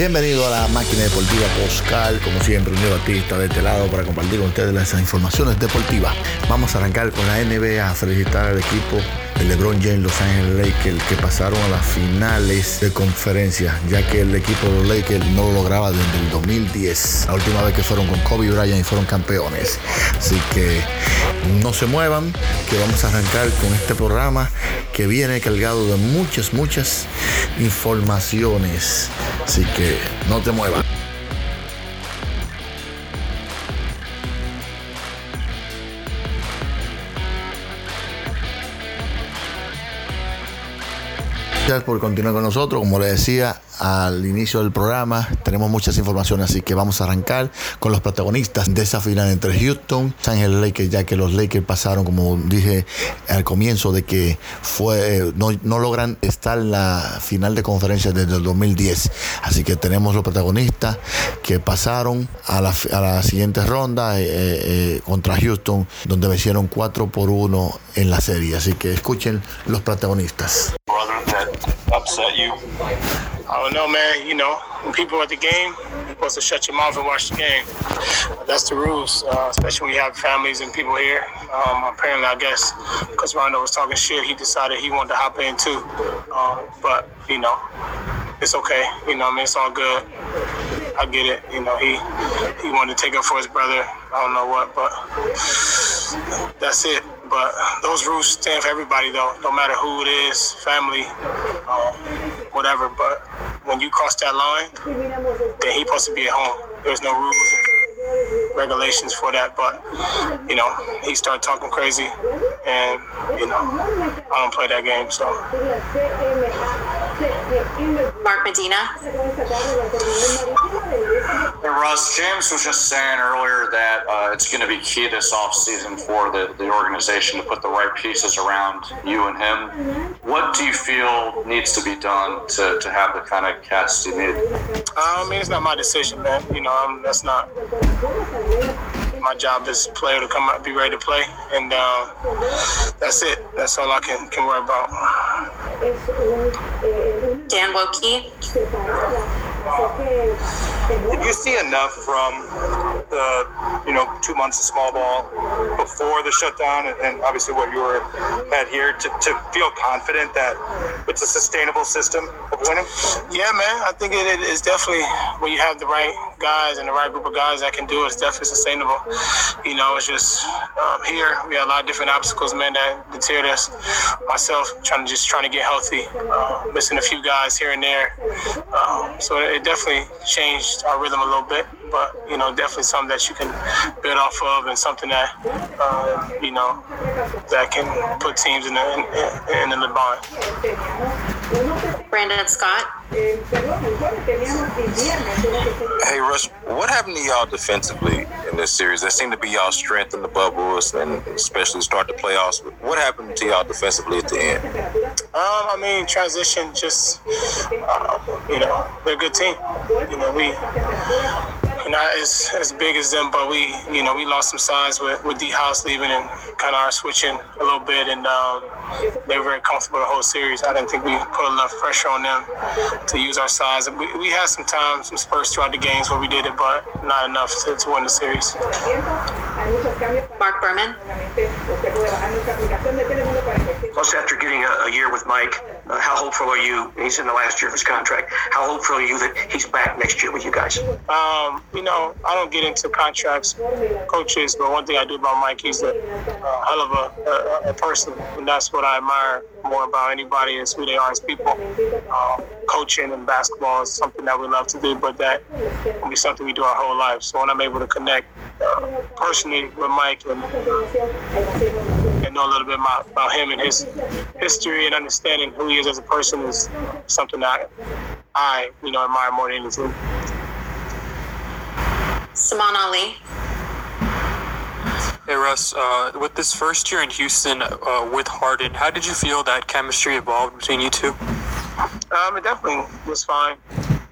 Bienvenido a la máquina deportiva Poscal, como siempre, un Batista de este lado para compartir con ustedes las informaciones deportivas. Vamos a arrancar con la NBA, a felicitar al equipo LeBron James, Los Angeles Lakers, que pasaron a las finales de conferencia, ya que el equipo de los Lakers no lo lograba desde el 2010, la última vez que fueron con Kobe Bryant y fueron campeones. Así que no se muevan, que vamos a arrancar con este programa que viene cargado de muchas, muchas informaciones. Así que no te muevas. Gracias por continuar con nosotros. Como les decía al inicio del programa, tenemos muchas informaciones, así que vamos a arrancar con los protagonistas de esa final entre Houston, Los Angeles Lakers, ya que los Lakers pasaron, como dije al comienzo, de que fue no, logran estar en la final de conferencia desde el 2010. Así que tenemos los protagonistas que pasaron a la, a la siguiente ronda eh, eh, contra Houston, donde vencieron 4 por 1 en la serie. Así que escuchen los protagonistas. Upset you? I don't know, man. You know, when people at the game, you're supposed to shut your mouth and watch the game. That's the rules, uh, especially when you have families and people here. Um, apparently, I guess because Rondo was talking shit, he decided he wanted to hop in too. Um, but you know, it's okay. You know, I mean, it's all good. I get it. You know, he he wanted to take up for his brother. I don't know what, but that's it. But those rules stand for everybody, though. No matter who it is, family, um, whatever. But when you cross that line, then he's supposed to be at home. There's no rules, regulations for that. But you know, he started talking crazy, and you know, I don't play that game, so. Mark Medina. Hey, Russ, James was just saying earlier that uh, it's going to be key this offseason for the, the organization to put the right pieces around you and him. What do you feel needs to be done to, to have the kind of cast you need? I mean, it's not my decision, man. You know, I'm, that's not my job as a player to come out, be ready to play, and uh, that's it. That's all I can can worry about. Dan Woike. Did you see enough from you know, two months of small ball before the shutdown and, obviously what you were at here to, to feel confident that it's a sustainable system of winning? Yeah, man. I think it, is definitely when you have the right guys and the right group of guys that can do it. It's definitely sustainable. You know, it's just um, here we had a lot of different obstacles, man, that deterred us. Myself trying to just trying to get healthy, uh, missing a few guys here and there. Um, so it definitely changed our rhythm a little bit. But you know, definitely something that you can build off of, and something that uh, you know that can put teams in the in, in, in the bond. Brandon Scott. Hey, Russ, what happened to y'all defensively in this series? That seemed to be y'all strength in the bubbles and especially start the playoffs. What happened to y'all defensively at the end? Um, I mean, transition. Just uh, you know, they're a good team. You know, we we're not as as big as them, but we you know we lost some size with with D House leaving and kind of our switching a little bit, and um, they were very comfortable the whole series. I didn't think we put enough pressure on them to use our size. We, we had some time, some spurts throughout the games where we did it, but not enough to, to win the series. Mark Berman. Plus, after getting a, a year with Mike, uh, how hopeful are you? He's in the last year of his contract. How hopeful are you that he's back next year with you guys? Um, you know, I don't get into contracts, coaches, but one thing I do about Mike, he's a hell of a, a, a, person, and that's what I admire more about anybody is who they are as people. Um, coaching and basketball is something that we love to do, but that will be something we do our whole life. So when I'm able to connect uh, personally with Mike and, and know a little bit about, about him and his history and understanding who he is as a person is something that I, you know, admire more than anything. Saman Ali. Hey Russ, uh, with this first year in Houston uh, with Harden, how did you feel that chemistry evolved between you two? Um, it definitely was fine.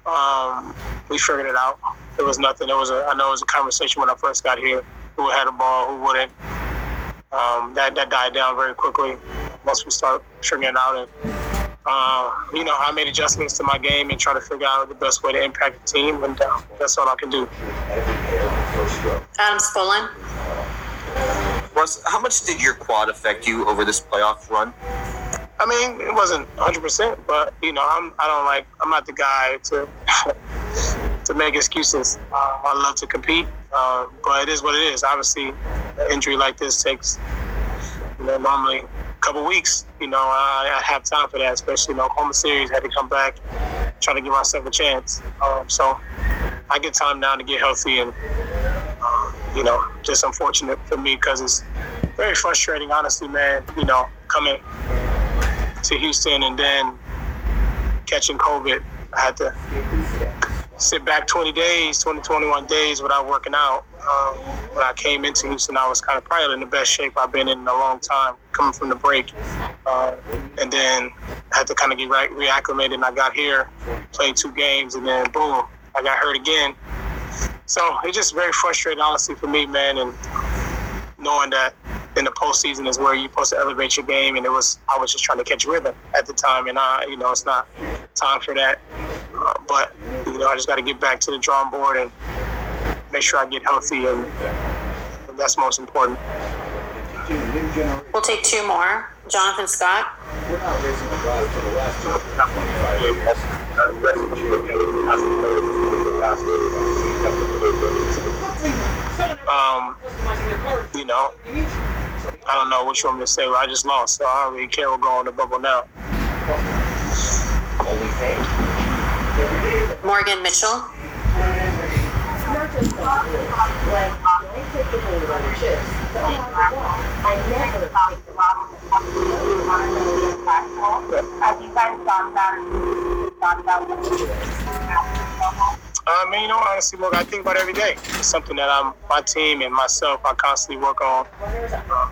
Um, we figured it out. It was nothing. It was a. I know it was a conversation when I first got here. Who had a ball? Who wouldn't? Um, that that died down very quickly once we start figuring out. And uh, you know, I made adjustments to my game and try to figure out the best way to impact the team, and uh, that's all I can do. Adam Spolane. Russ, how much did your quad affect you over this playoff run? I mean, it wasn't 100, percent but you know, I'm I don't like I'm not the guy to to make excuses. Uh, I love to compete, uh, but it is what it is. Obviously, an injury like this takes you know normally a couple weeks. You know, I, I have time for that, especially in the Oklahoma series. Had to come back, try to give myself a chance. Um, so I get time now to get healthy, and uh, you know, just unfortunate for me because it's very frustrating, honestly, man. You know, coming to Houston and then catching COVID. I had to sit back 20 days, 20, 21 days without working out. Um, when I came into Houston, I was kind of probably in the best shape I've been in in a long time, coming from the break. Uh, and then I had to kind of get re- reacclimated, and I got here, played two games, and then boom, I got hurt again. So it's just very frustrating, honestly, for me, man, and knowing that in the postseason is where you're supposed to elevate your game, and it was I was just trying to catch rhythm at the time, and I, you know, it's not time for that. Uh, but you know, I just got to get back to the drawing board and make sure I get healthy, and, and that's most important. We'll take two more. Jonathan Scott. Um, you know, I don't know what you want me to say. I just lost, so I don't really care what going on the bubble now. Morgan Mitchell. Uh, I mean, you know, honestly, look, I think about every day. It's something that I'm, my team and myself, I constantly work on,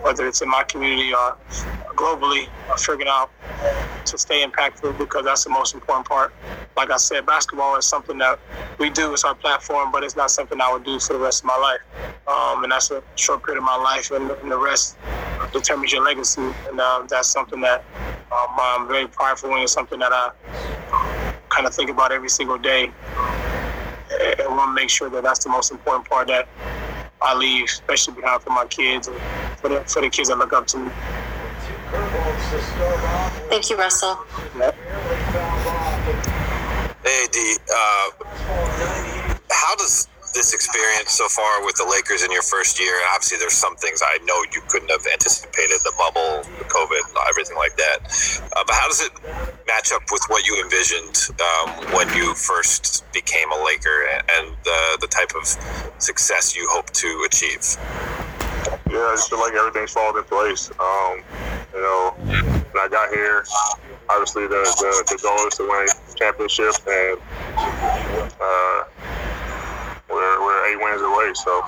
whether it's in my community or globally, I'm figuring out to stay impactful because that's the most important part. Like I said, basketball is something that we do. It's our platform, but it's not something I would do for the rest of my life. Um, and that's a short period of my life, and, and the rest determines your legacy. And um, that's something that um, I'm very prideful in. It's something that I kind of think about every single day and want to make sure that that's the most important part that I leave, especially behind for my kids and for the, for the kids that look up to me. Thank you, Russell. Hey, D. Uh, how does this experience so far with the Lakers in your first year? Obviously, there's some things I know you couldn't have anticipated the bubble, the COVID, everything like that. Uh, but how does it match up with what you envisioned um, when you first became a Laker and the, the type of success you hope to achieve? Yeah, I just feel like everything's falling in place. Um, you know, when I got here, obviously the, the, the goal is to win a championship, and uh, we're, we're eight wins away. So,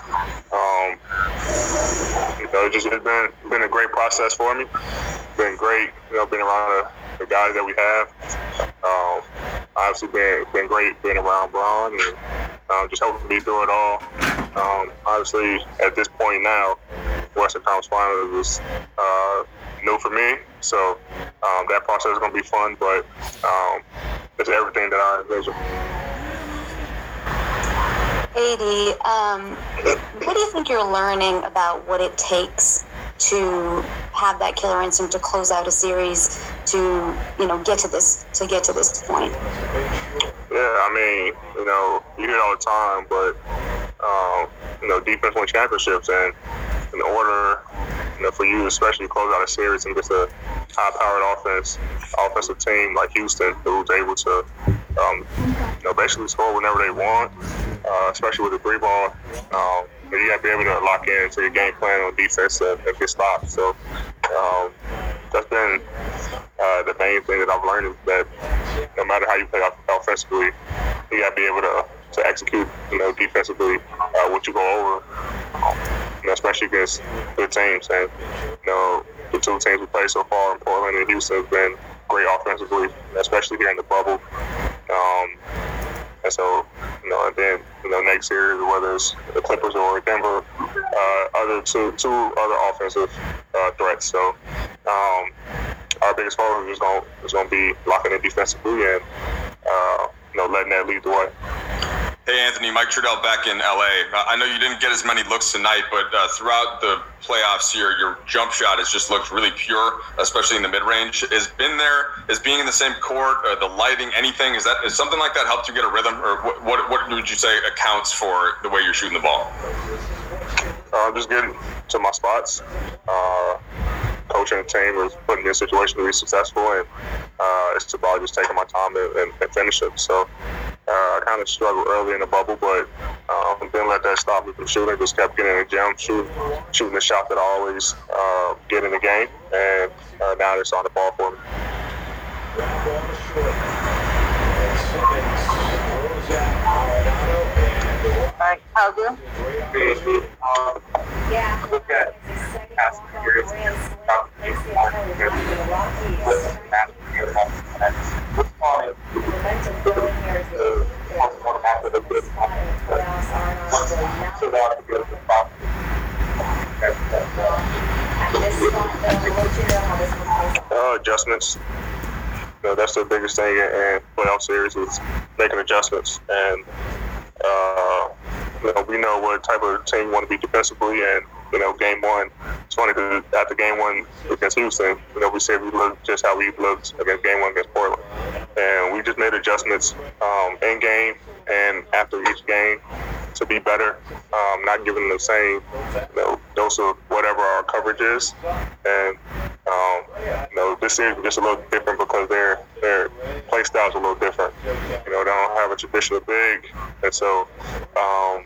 um, you know, it's just it's been been a great process for me. Been great, you know, being around the, the guys that we have. Um, obviously, been been great being around Bron and um, just helping me through it all. Um, obviously, at this point now, Western Conference Finals is uh, new for me, so um, that process is going to be fun. But um, it's everything that I envision. AD, um, what do you think you're learning about what it takes to have that killer instinct to close out a series to you know get to this to get to this point. Yeah, I mean, you know, you hear it all the time, but um, you know, defense wins championships, and in order, you know, for you especially close out a series and just a high-powered offense, offensive team like Houston, who's able to, um, you know, basically score whenever they want, uh, especially with the three ball. Um, you got to be able to lock in to your game plan on defense and, and get stopped. So um, that's been uh, the main thing that I've learned is that no matter how you play offensively, you got to be able to, to execute, you know, defensively uh, what you go over, especially against good teams. And you know, the two teams we played so far in Portland and Houston have been great offensively, especially here in the bubble. Um, and so, you know, and then, you know, next year, whether it's the Clippers or Denver, uh, other two, two other offensive uh, threats. So, um, our biggest focus is going is going to be locking in defensively and, uh, you know, letting that lead the way. Hey, Anthony, Mike Trudell back in LA. I know you didn't get as many looks tonight, but uh, throughout the playoffs here, your jump shot has just looked really pure, especially in the mid range. Is been there? Is being in the same court, uh, the lighting, anything? Is that is something like that helped you get a rhythm, or what? What, what would you say accounts for the way you're shooting the ball? Uh, just getting to my spots. Uh, coaching the team was putting me in a situation to be successful, and uh, it's about just taking my time and, and, and finishing. So uh, I kind of struggled early in the bubble, but um, didn't let that stop me from shooting. Just kept getting in the gym, shooting, shooting the shot that I always uh, get in the game, and uh, now it's on the ball for me. Alright, do? Yeah. Look at past years. Uh, adjustments. You know, that's the biggest thing in, playoff series is making adjustments. And uh, you know, we know what type of team we want to be defensively, and you know, game one. It's funny because after game one against Houston, you know, we said we looked just how we looked against game one against Portland, and we just made adjustments um, in game and after each game to be better, um, not giving the same you know, dose of whatever our coverage is, and um, you know, this series is just a little different because their their play styles are a little different. You know, they don't have a traditional big, and so um,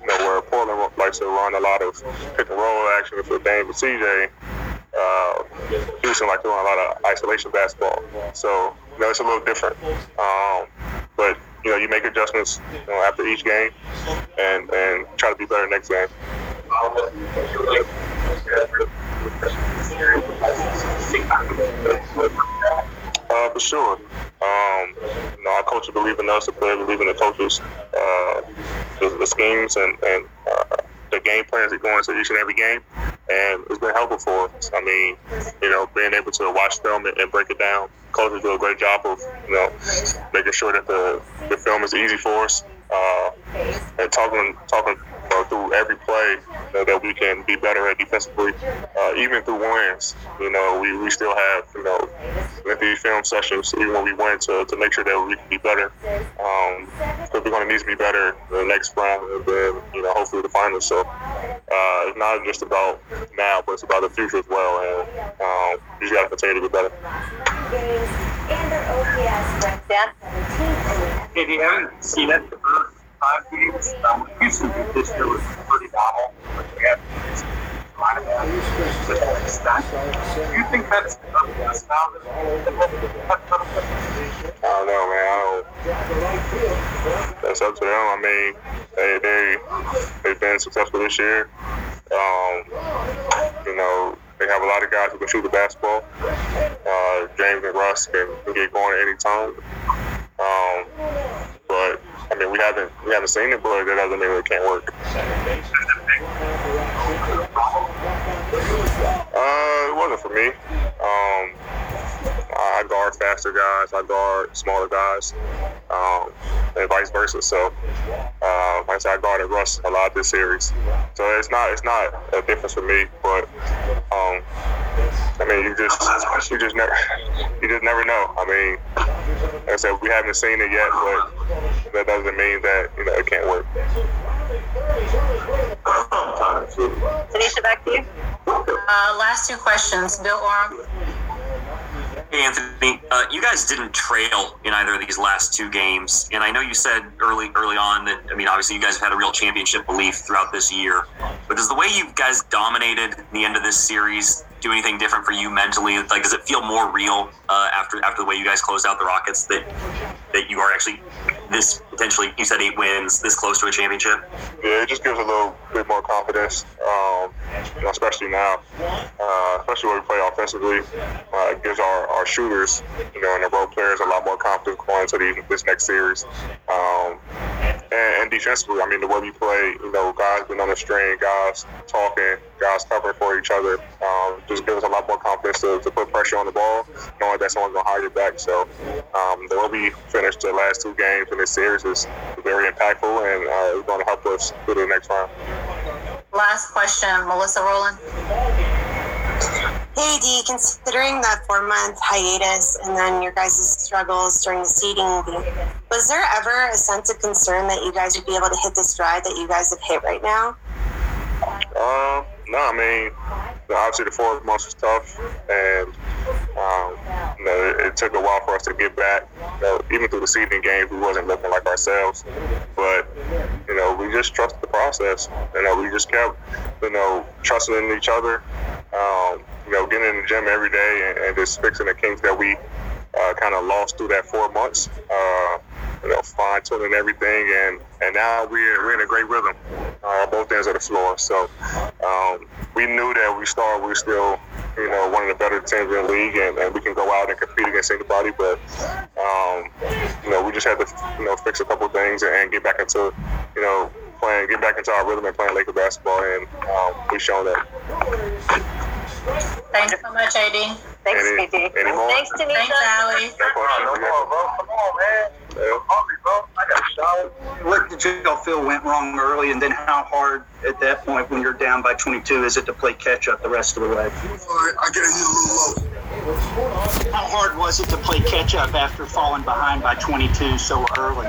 you know where Portland likes to run a lot of pick and roll action for Dame and CJ. Uh, Houston like to run a lot of isolation basketball, so you know it's a little different. Um, but you know, you make adjustments you know, after each game, and and try to be better next game. Uh, for sure. Um, you know, our coaches believe in us, the players believe in the coaches, uh, the, the schemes and, and uh, the game plans that go into each and every game. And it's been helpful for us. I mean, you know, being able to watch film and, and break it down. Coaches do a great job of, you know, making sure that the, the film is easy for us. Uh, and talking talking through every play you know, that we can be better at defensively, uh, even through wins. You know, we, we still have you know lengthy film sessions even when we win to, to make sure that we can be better. Um, because we're going to need to be better the next round and then you know hopefully the finals. So uh, it's not just about now, but it's about the future as well. And um, we just got to continue to get better. If you haven't seen it, the first five games, um, Houston this year was pretty novel. We have do you think that's us? I don't know, man. I don't, that's up to them. I mean, they they they've been successful this year. Um, you know, they have a lot of guys who can shoot the basketball. Uh, James and Russ can, can get going at any time. Um, but I mean, we haven't we haven't seen it, but that doesn't mean it can't work. Uh, it wasn't for me. Um, I guard faster guys. I guard smaller guys. um, and vice versa. So, uh, like I said, I guarded Russ a lot this series, so it's not it's not a difference for me. But um, I mean, you just you just never you just never know. I mean, like I said, we haven't seen it yet, but that doesn't mean that you know it can't work. Tanisha, back to you. Uh, last two questions. Bill Oram. Hey, Anthony, uh, you guys didn't trail in either of these last two games, and I know you said early early on that I mean, obviously you guys have had a real championship belief throughout this year. But does the way you guys dominated the end of this series do anything different for you mentally? Like, does it feel more real uh, after after the way you guys closed out the Rockets that that you are actually this potentially? You said eight wins, this close to a championship. Yeah, it just gives a little bit more confidence, um, especially now, uh, especially when we play offensively. Uh, it gives our, our shooters, you know, and the role players a lot more confidence going into this next series. And, and defensively, I mean, the way we play, you know, guys been on the string, guys talking, guys covering for each other, um, just gives us a lot more confidence to, to put pressure on the ball, knowing that someone's going to hide your back. So um, the way we finished the last two games in this series is very impactful, and uh, it's going to help us through the next round. Last question, Melissa Rohlin. Hey, D, considering that four month hiatus and then your guys' struggles during the seeding, was there ever a sense of concern that you guys would be able to hit the stride that you guys have hit right now? Um, no, I mean, obviously the four months was tough, and um, you know, it, it, took a while for us to get back. You know, even through the seeding games, we wasn't looking like ourselves, but you know, we just trusted the process. You know, we just kept, you know, trusting in each other. Um, you know, getting in the gym every day and, and just fixing the kinks that we uh, kind of lost through that four months. Uh, you know, fine tuning everything, and and now we're we're in a great rhythm uh, both ends of the floor. So um, we knew that we started, we still, you know, one of the better teams in the league, and, and we can go out and compete against anybody. But um, you know, we just had to, you know, fix a couple things and, and get back into, you know, playing, get back into our rhythm and playing Laker basketball, and um, we've shown that. Thanks so much, AD. Thanks, any, BT. Any more? Thanks, Tanisha. Thanks, Allie. No more, bro. Come on, man. Yeah. Hungry, bro. I got a shower. What did y'all feel went wrong early, and then how hard at that point when you're down by 22 is it to play catch up the rest of the way? I get a little low. How hard was it to play catch up after falling behind by 22 so early?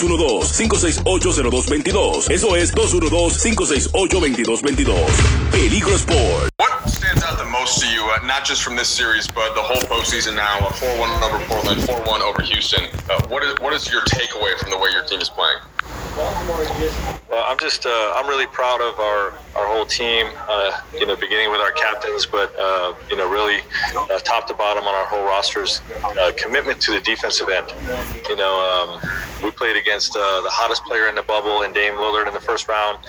212-568-0222. Eso es 212-568-2222. Peligro Sport. What stands out the most to you, uh, not just from this series, but the whole postseason now? A 4-1 over Portland, 4-1 over Houston. Uh, what is what is your takeaway from the way your team is playing? Well, I'm just uh, I'm really proud of our our whole team. Uh, you know, beginning with our captains, but uh, you know, really uh, top to bottom on our whole roster's uh, commitment to the defensive end. You know, um, we played against uh, the hottest player in the bubble and Dame Lillard in the first round,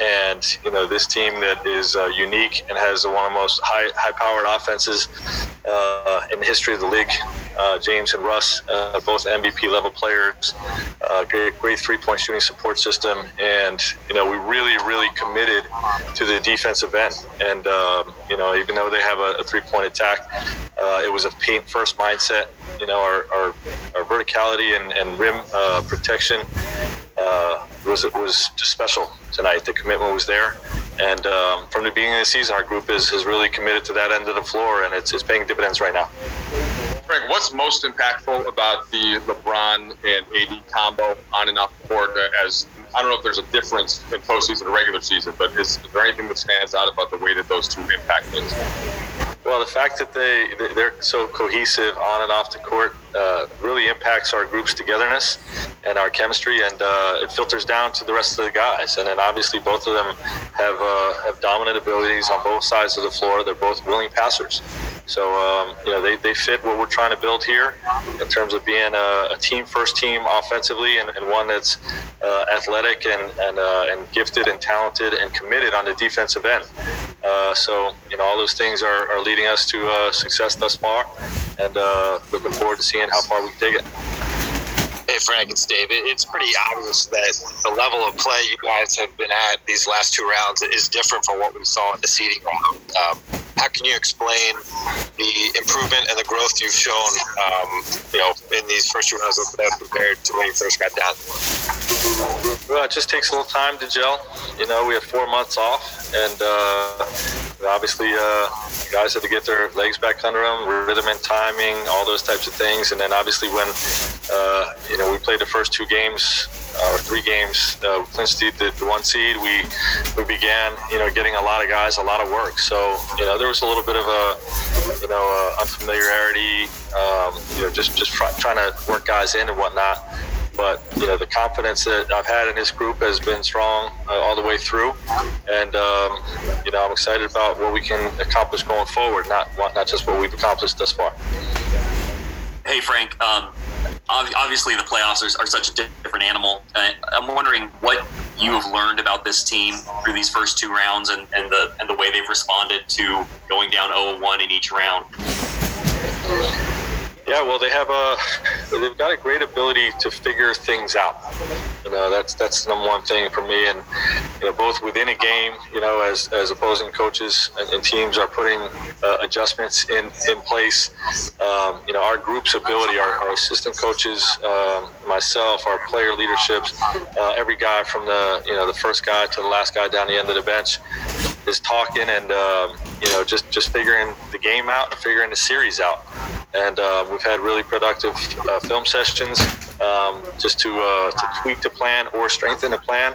and you know, this team that is unique and has one of the most high high powered offenses in the history of the league. James and Russ, both MVP level players, great, great three point shooting support system, and you know we really, really committed to the defensive end. And um, you know, even though they have a, a three-point attack, uh, it was a paint first mindset. You know, our, our, our verticality and, and rim uh, protection uh, was was just special tonight. The commitment was there. And um, from the beginning of the season, our group is, is really committed to that end of the floor, and it's, it's paying dividends right now. Frank, what's most impactful about the LeBron and AD combo on and off court? As I don't know if there's a difference in postseason and regular season, but is, is there anything that stands out about the way that those two impact things? Well, the fact that they they're so cohesive on and off the court uh, really impacts our group's togetherness and our chemistry, and uh, it filters down to the rest of the guys. And then obviously both of them have uh, have dominant abilities on both sides of the floor. They're both willing passers. So um, you know they, they fit what we're trying to build here in terms of being a, a team first team offensively and, and one that's uh, athletic and and, uh, and gifted and talented and committed on the defensive end. Uh, so you know all those things are, are leading us to uh, success thus far, and uh, looking forward to seeing how far we can take it. Hey, Frank, it's Dave. It's pretty obvious that the level of play you guys have been at these last two rounds is different from what we saw in the seeding round. Um, how can you explain the improvement and the growth you've shown, um, you know, in these first two rounds of play compared to when you first got down? Well, it just takes a little time to gel. You know, we have four months off, and uh, obviously, uh, guys had to get their legs back under them, rhythm and timing, all those types of things. And then, obviously, when uh, you know we played the first two games uh, three games, uh, the, the, the one seed, we we began, you know, getting a lot of guys a lot of work. So, you know, there was a little bit of a, you know, uh, unfamiliarity, um, you know, just just try, trying to work guys in and whatnot but you know the confidence that I've had in this group has been strong uh, all the way through, and um, you know I'm excited about what we can accomplish going forward, not not just what we've accomplished thus far. Hey, Frank. Um, obviously, the playoffs are, are such a different animal. I'm wondering what you have learned about this team through these first two rounds, and, and the and the way they've responded to going down 0-1 in each round. Yeah, well, they have a they've got a great ability to figure things out. You know, that's that's the number one thing for me. And you know, both within a game, you know, as as opposing coaches and, and teams are putting uh, adjustments in in place. Um, you know, our group's ability, our, our assistant coaches, um, myself, our player leaderships, uh, every guy from the you know the first guy to the last guy down the end of the bench is talking and um, you know just just figuring the game out and figuring the series out and uh, we've had really productive uh, film sessions um, just to, uh, to tweak the plan or strengthen the plan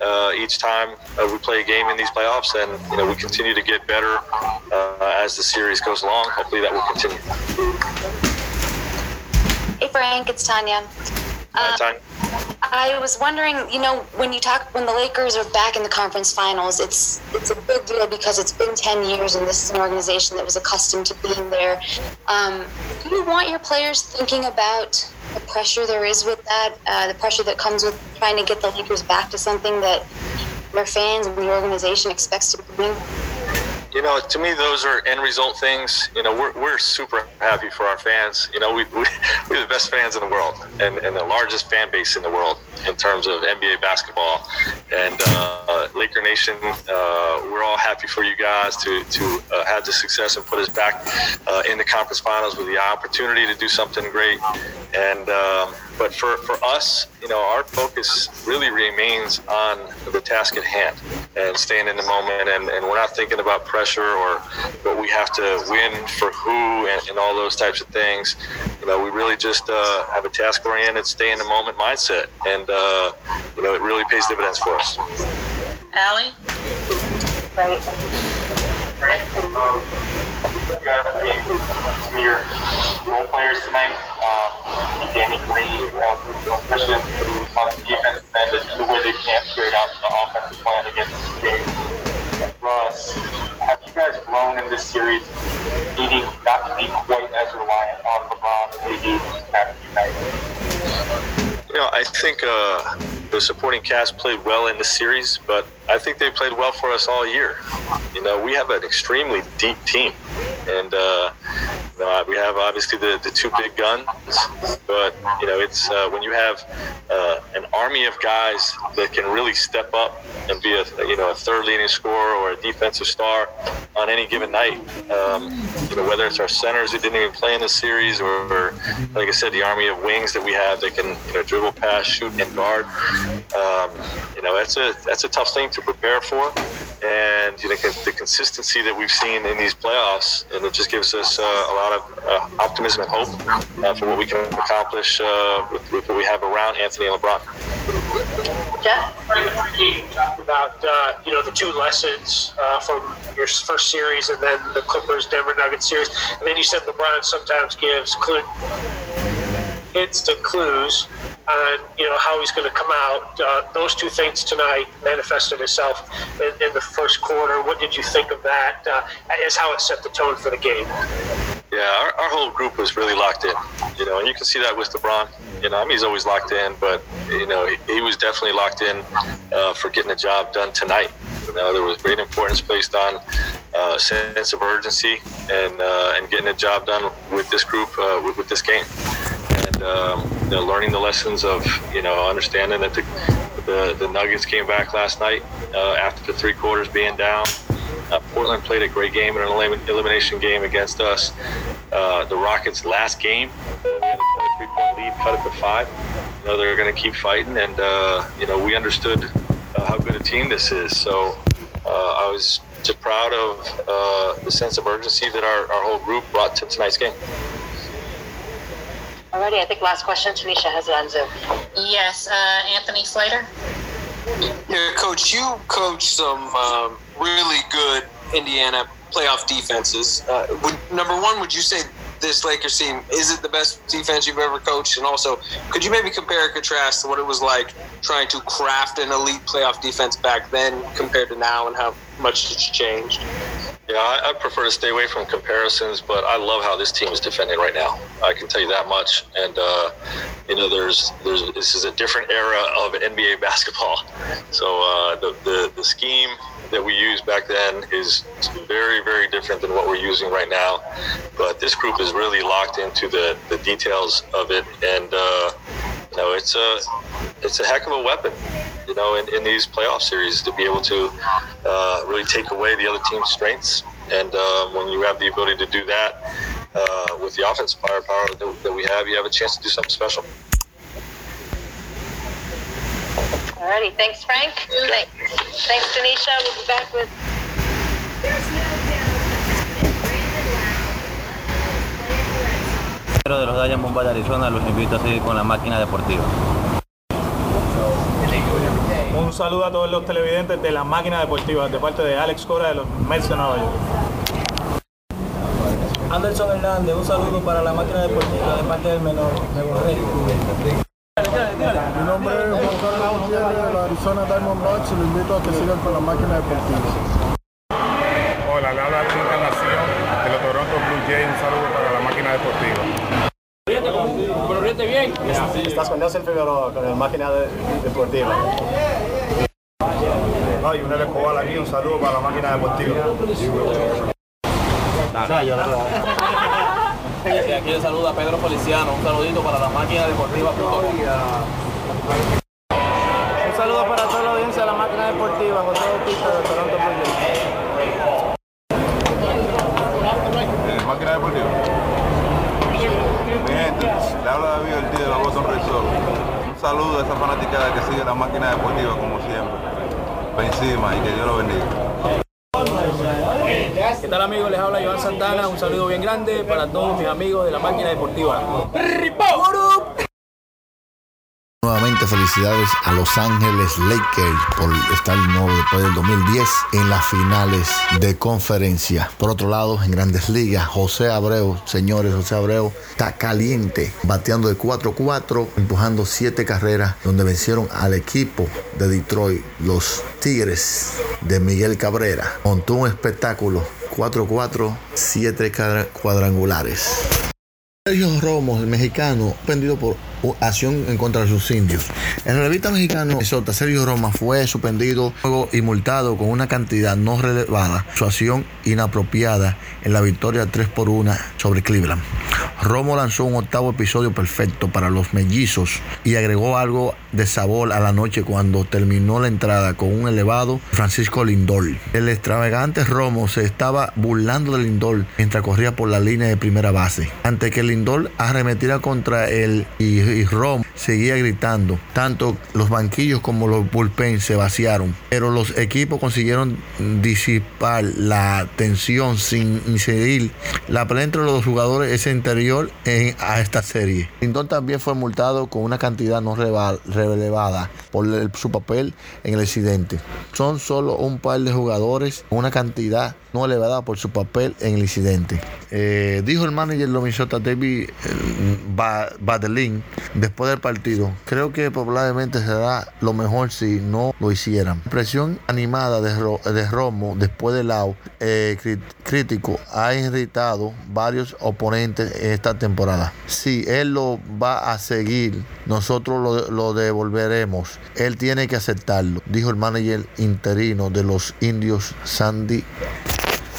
uh, each time uh, we play a game in these playoffs and you know we continue to get better uh, as the series goes along hopefully that will continue Hey Frank, it's Tanya. Uh, Tanya? I was wondering, you know, when you talk when the Lakers are back in the conference finals, it's it's a big deal because it's been ten years and this is an organization that was accustomed to being there. Um, do you want your players thinking about pressure there is with that, uh, the pressure that comes with trying to get the Lakers back to something that their fans and the organization expects to be? You know, to me, those are end result things. You know, we're, we're super happy for our fans. You know, we, we, we're the best fans in the world and, and the largest fan base in the world in terms of NBA basketball. And uh, Laker Nation, uh, we're all happy for you guys to, to uh, have the success and put us back uh, in the conference finals with the opportunity to do something great. And, um, but for, for us, you know, our focus really remains on the task at hand and staying in the moment. And, and we're not thinking about pressure or what we have to win for who and, and all those types of things. You know, we really just uh, have a task oriented, stay in the moment mindset. And, uh, you know, it really pays dividends for us. Allie? Right. some of your role players tonight. Um, Danny Green, uh, especially on the defense end, and the way they can't carry out the offensive plan against James Russ. Have you guys grown in this series, needing not to be quite as reliant on LeBron and AD as you guys? You know, I think uh, the supporting cast played well in the series, but I think they played well for us all year. You know, we have an extremely deep team, and uh, know, we have obviously the, the two big guns, but you know, it's uh, when you have uh, an army of guys that can really step up and be a you know a third leading scorer or a defensive star on any given night. Um, you know, whether it's our centers who didn't even play in the series, or, or like I said, the army of wings that we have that can you know dribble, pass, shoot, and guard. Um, you know, that's a that's a tough thing to prepare for, and you know the consistency that we've seen in these playoffs, and it just gives us uh, a lot of uh, optimism and hope uh, for what we can accomplish uh, with, with what we have around Anthony and LeBron. Jeff? You talked about uh, you know the two lessons uh, from your first series and then the Clippers Denver Nuggets series, and then you said LeBron sometimes gives Clint hints to clues on you know how he's going to come out. Uh, those two things tonight manifested itself in, in, the first quarter. What did you think of that? Uh, as how it set the tone for the game? Yeah, our, our, whole group was really locked in. You know, and you can see that with LeBron. You know, I mean, he's always locked in, but you know, he, he was definitely locked in uh, for getting the job done tonight. You know, there was great importance placed on uh, sense of urgency and uh, and getting the job done with this group uh, with, with, this game, and um, you know, learning the lessons of you know understanding that the the, the Nuggets came back last night uh, after the three quarters being down. Uh, Portland played a great game in an elimination game against us. Uh, the Rockets' last game, we had a 23 point lead, cut it to five. You know, they're going to keep fighting, and uh, you know, we understood uh, how good a team this is. So uh, I was just proud of uh, the sense of urgency that our, our whole group brought to tonight's game. Alrighty, I think last question. Tanisha has it on Zoom. Yes, Anthony Slater. Yeah, coach, you coach some um, really good Indiana playoff defenses. Uh, would, number one, would you say this Lakers team is it the best defense you've ever coached? And also, could you maybe compare and contrast what it was like trying to craft an elite playoff defense back then compared to now, and how much it's changed? Yeah, I, I, prefer to stay away from comparisons, but I love how this team is defending right now. I can tell you that much. And uh, you know, there's there's this is a different era of NBA basketball. So uh, the, the the scheme that we used back then is very very different than what we're using right now. But this group is really locked into the the details of it, and uh, you know, it's a it's a heck of a weapon you know, in, in these playoff series to be able to uh, really take away the other team's strengths. And uh, when you have the ability to do that uh, with the offensive firepower that, that, we have, you have a chance to do something special. Alrighty, thanks, Frank. Okay. Thanks, Tanisha. We'll be back with. de los Diamond de Arizona los invito a seguir con la máquina deportiva. Un saludo a todos los televidentes de la máquina deportiva de parte de Alex Cora de los Mets de Nueva York. Anderson Hernández, un saludo para la máquina deportiva de parte del menor de Borré. Mi nombre es Juan Carlos Gutiérrez de la Arizona Diamondbacks y lo invito a que sigan con la máquina deportiva. Hola, le habla la Encarnación de los Toronto Blue Jays. Un saludo para la máquina deportiva. Bien. Estás con Nelson Figueroa, con la máquina deportiva. No, y un Escobar aquí, un saludo para la máquina deportiva. Y aquí le saluda Pedro Feliciano, un saludito para la máquina deportiva. Un saludo para toda la audiencia de la máquina deportiva, José Bautista de Toronto eh, máquina deportiva. Habla David Ortiz de la Boston Red Sox. Un saludo a esa fanaticada que sigue la máquina deportiva como siempre encima y que Dios lo bendiga. ¿Qué tal amigos? Les habla Iván Santana, un saludo bien grande para todos mis amigos de la máquina deportiva. Nuevamente felicidades a Los Ángeles Lakers por estar nuevo después del 2010 en las finales de conferencia. Por otro lado, en grandes ligas, José Abreu, señores, José Abreu está caliente, bateando de 4-4, empujando 7 carreras, donde vencieron al equipo de Detroit, los Tigres de Miguel Cabrera. Montó un espectáculo 4-4, 7 cuadrangulares. Sergio Romo, el mexicano, suspendido por acción en contra de sus indios. En la revista mexicana Sota, Sergio Roma fue suspendido y multado con una cantidad no relevada, su acción inapropiada en la victoria 3 por 1 sobre Cleveland. Romo lanzó un octavo episodio perfecto para los mellizos y agregó algo de sabor a la noche cuando terminó la entrada con un elevado Francisco Lindor. El extravagante Romo se estaba burlando de Lindor mientras corría por la línea de primera base. Ante que Lindor arremetiera contra él y, y Romo seguía gritando. Tanto los banquillos como los bullpen se vaciaron, pero los equipos consiguieron disipar la tensión sin incidir. La pelea entre los jugadores ese interior anterior en, a esta serie. Lindon también fue multado con una cantidad no relevada por su papel en el incidente. Son solo un par de jugadores una cantidad no elevada por su papel en el incidente. Eh, dijo el manager de Minnesota David eh, Badelin después del partido, creo que probablemente será lo mejor si no lo hicieran. Presión animada de, de Romo después del out eh, crítico ha irritado varios oponentes esta temporada. Si él lo va a seguir, nosotros lo, lo devolveremos. Él tiene que aceptarlo, dijo el manager interino de los indios Sandy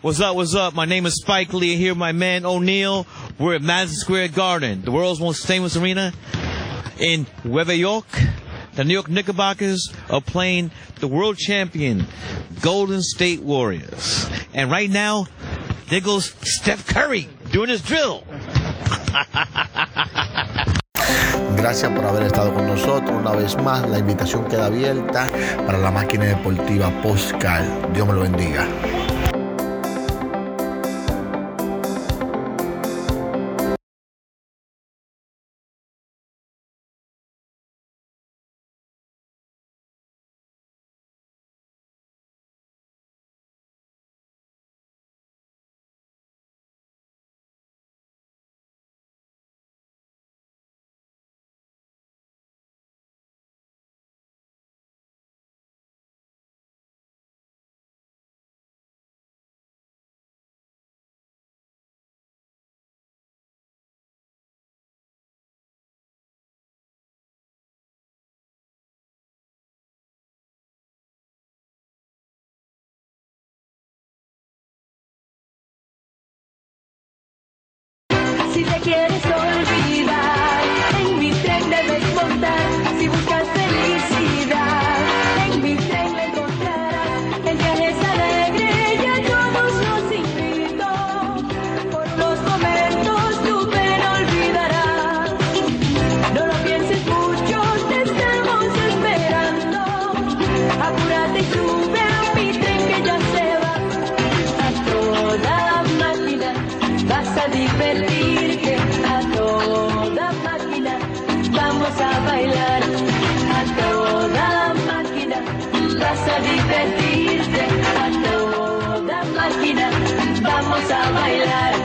What's up? What's up? My name is Spike Lee. Here, my man O'Neal. We're at Madison Square Garden, the world's most famous arena in Nueva York. The New York Knickerbockers are playing the world champion Golden State Warriors. And right now, there goes Steph Curry doing his drill. Gracias por haber estado con nosotros una vez más. La invitación queda abierta para la máquina deportiva Postcal. Dios me lo bendiga. Si te quieres olvidar, bailar